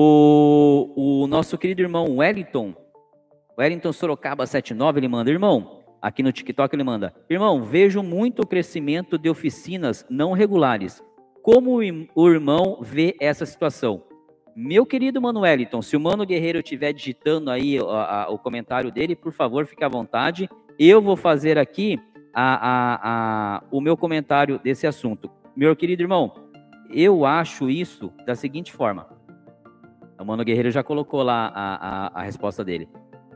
O, o nosso querido irmão Wellington, Wellington Sorocaba 79, ele manda, irmão, aqui no TikTok ele manda, irmão, vejo muito crescimento de oficinas não regulares. Como o irmão vê essa situação? Meu querido Mano Wellington, se o Mano Guerreiro estiver digitando aí a, a, o comentário dele, por favor, fique à vontade. Eu vou fazer aqui a, o meu comentário desse assunto. Meu querido irmão, eu acho isso da seguinte forma. O Mano Guerreiro já colocou lá a, a, a resposta dele.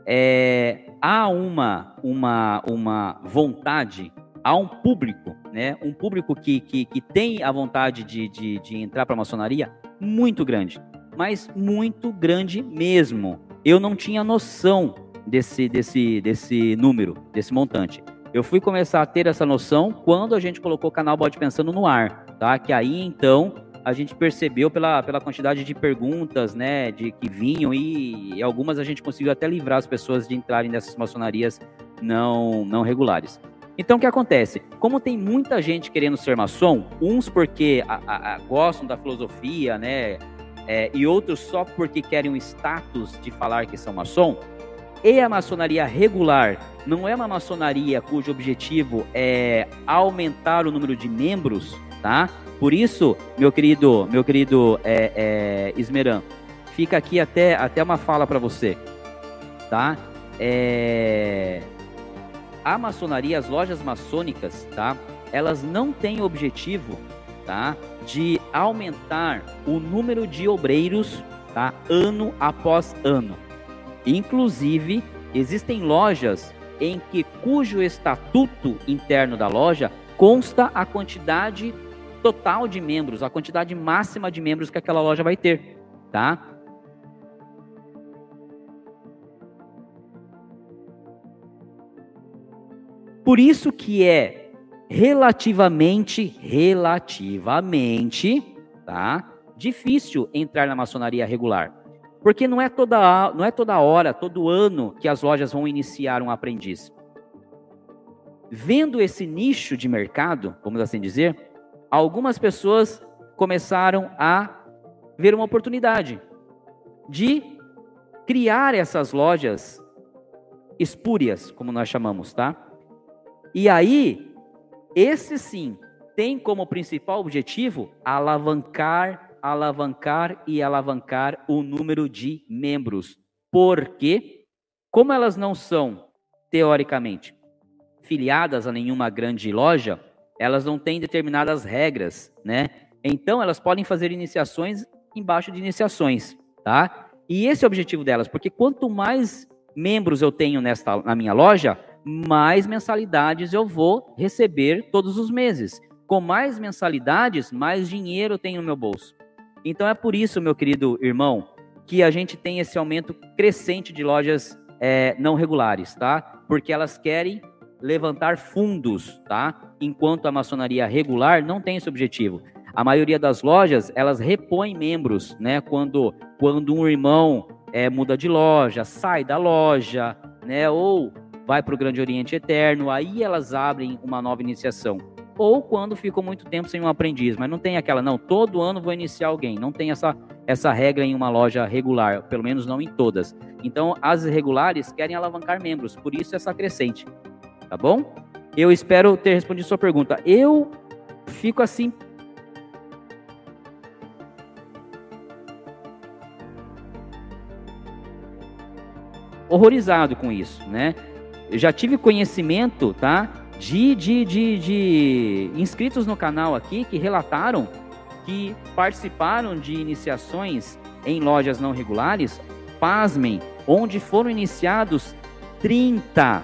É, há uma, uma, uma vontade, há um público, né? Um público que, que, que tem a vontade de, de, de entrar para a maçonaria muito grande, mas muito grande mesmo. Eu não tinha noção desse, desse, desse número, desse montante. Eu fui começar a ter essa noção quando a gente colocou o canal Bode Pensando no ar, tá? Que aí então a gente percebeu pela, pela quantidade de perguntas, né, de que vinham e, e algumas a gente conseguiu até livrar as pessoas de entrarem nessas maçonarias não, não regulares. Então, o que acontece? Como tem muita gente querendo ser maçom, uns porque a, a, a, gostam da filosofia, né, é, e outros só porque querem o status de falar que são maçom, e a maçonaria regular não é uma maçonaria cujo objetivo é aumentar o número de membros, tá? Por isso, meu querido, meu querido é, é, Esmeran, fica aqui até, até uma fala para você, tá? É, a maçonaria, as lojas maçônicas, tá? Elas não têm objetivo, tá? De aumentar o número de obreiros, tá? Ano após ano. Inclusive, existem lojas em que cujo estatuto interno da loja consta a quantidade total de membros, a quantidade máxima de membros que aquela loja vai ter, tá? Por isso que é relativamente, relativamente, tá? Difícil entrar na maçonaria regular. Porque não é toda, não é toda hora, todo ano que as lojas vão iniciar um aprendiz. Vendo esse nicho de mercado, vamos assim dizer, algumas pessoas começaram a ver uma oportunidade de criar essas lojas espúrias, como nós chamamos, tá? E aí, esse sim tem como principal objetivo alavancar, alavancar e alavancar o número de membros. Porque, como elas não são, teoricamente, filiadas a nenhuma grande loja, elas não têm determinadas regras, né? Então elas podem fazer iniciações embaixo de iniciações, tá? E esse é o objetivo delas, porque quanto mais membros eu tenho nesta, na minha loja, mais mensalidades eu vou receber todos os meses. Com mais mensalidades, mais dinheiro eu tenho no meu bolso. Então é por isso, meu querido irmão, que a gente tem esse aumento crescente de lojas é, não regulares, tá? Porque elas querem levantar fundos, tá? Enquanto a maçonaria regular não tem esse objetivo. A maioria das lojas, elas repõem membros, né? Quando, quando um irmão é, muda de loja, sai da loja, né? Ou vai para o Grande Oriente Eterno, aí elas abrem uma nova iniciação. Ou quando ficam muito tempo sem um aprendiz, mas não tem aquela, não, todo ano vou iniciar alguém. Não tem essa, essa regra em uma loja regular, pelo menos não em todas. Então, as regulares querem alavancar membros, por isso essa crescente tá bom? Eu espero ter respondido sua pergunta. Eu fico assim horrorizado com isso, né? Eu já tive conhecimento, tá? De, de, de, de inscritos no canal aqui que relataram que participaram de iniciações em lojas não regulares, pasmem, onde foram iniciados 30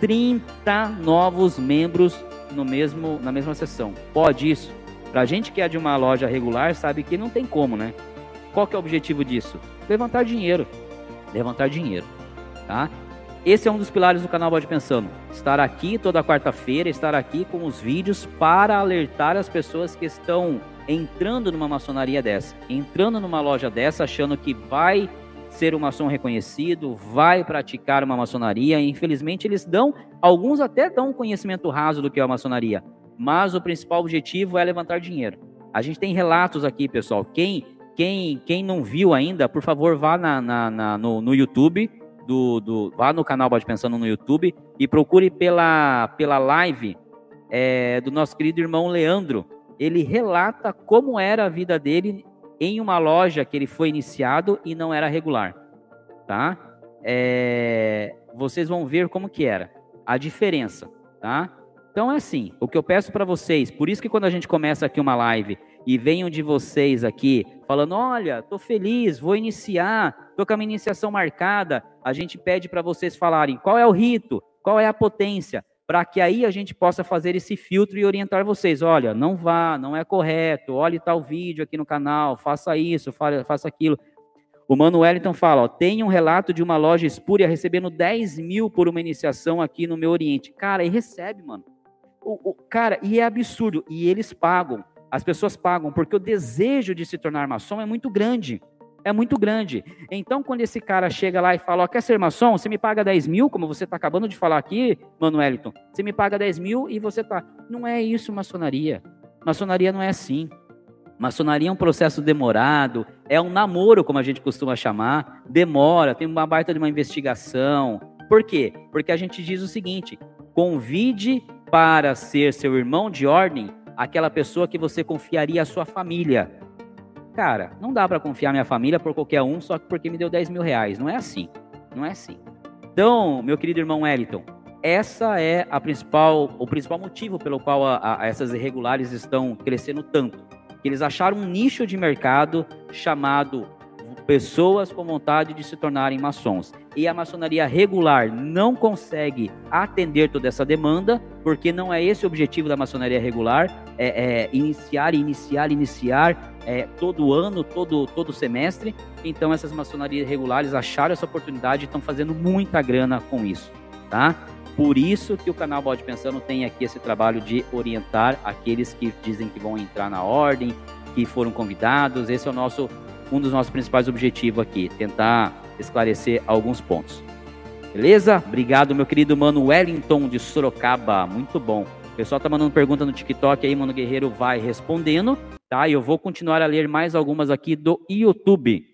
30 novos membros no mesmo, na mesma sessão. Pode isso? Para a gente que é de uma loja regular, sabe que não tem como, né? Qual que é o objetivo disso? Levantar dinheiro. Levantar dinheiro, tá? Esse é um dos pilares do canal Bode Pensando. Estar aqui toda quarta-feira, estar aqui com os vídeos para alertar as pessoas que estão entrando numa maçonaria dessa, entrando numa loja dessa, achando que vai ser um maçom reconhecido, vai praticar uma maçonaria. Infelizmente, eles dão, alguns até dão um conhecimento raso do que é a maçonaria, mas o principal objetivo é levantar dinheiro. A gente tem relatos aqui, pessoal. Quem quem, quem não viu ainda, por favor, vá na, na, na no, no YouTube, do, do, vá no canal Bode Pensando no YouTube e procure pela, pela live é, do nosso querido irmão Leandro. Ele relata como era a vida dele em uma loja que ele foi iniciado e não era regular, tá? É, vocês vão ver como que era a diferença, tá? Então é assim, o que eu peço para vocês, por isso que quando a gente começa aqui uma live e venham de vocês aqui falando, olha, tô feliz, vou iniciar, tô com a minha iniciação marcada, a gente pede para vocês falarem qual é o rito, qual é a potência, para que aí a gente possa fazer esse filtro e orientar vocês, olha, não vá, não é correto, olhe tal vídeo aqui no canal, faça isso, faça aquilo. O Mano Wellington fala, ó, tem um relato de uma loja espúria recebendo 10 mil por uma iniciação aqui no meu Oriente. Cara, e recebe, mano. O, o, cara, e é absurdo. E eles pagam. As pessoas pagam, porque o desejo de se tornar maçom é muito grande. É muito grande. Então, quando esse cara chega lá e fala, ó, quer ser maçom? Você me paga 10 mil, como você está acabando de falar aqui, Mano Wellington. Você me paga 10 mil e você tá. Não é isso maçonaria. Maçonaria não é assim. Maçonaria é um processo demorado, é um namoro, como a gente costuma chamar, demora, tem uma baita de uma investigação. Por quê? Porque a gente diz o seguinte: convide para ser seu irmão de ordem aquela pessoa que você confiaria a sua família. Cara, não dá para confiar minha família por qualquer um só porque me deu 10 mil reais. Não é assim. Não é assim. Então, meu querido irmão Wellington, essa é a principal, o principal motivo pelo qual a, a, essas irregulares estão crescendo tanto eles acharam um nicho de mercado chamado pessoas com vontade de se tornarem maçons. E a maçonaria regular não consegue atender toda essa demanda, porque não é esse o objetivo da maçonaria regular, é, é iniciar, iniciar, iniciar é, todo ano, todo, todo semestre. Então essas maçonarias regulares acharam essa oportunidade e estão fazendo muita grana com isso, tá? Por isso que o canal Bode Pensando tem aqui esse trabalho de orientar aqueles que dizem que vão entrar na ordem, que foram convidados. Esse é o nosso um dos nossos principais objetivos aqui, tentar esclarecer alguns pontos. Beleza? Obrigado, meu querido mano Wellington de Sorocaba. Muito bom. Pessoal tá mandando pergunta no TikTok aí, mano Guerreiro vai respondendo, tá? E eu vou continuar a ler mais algumas aqui do YouTube.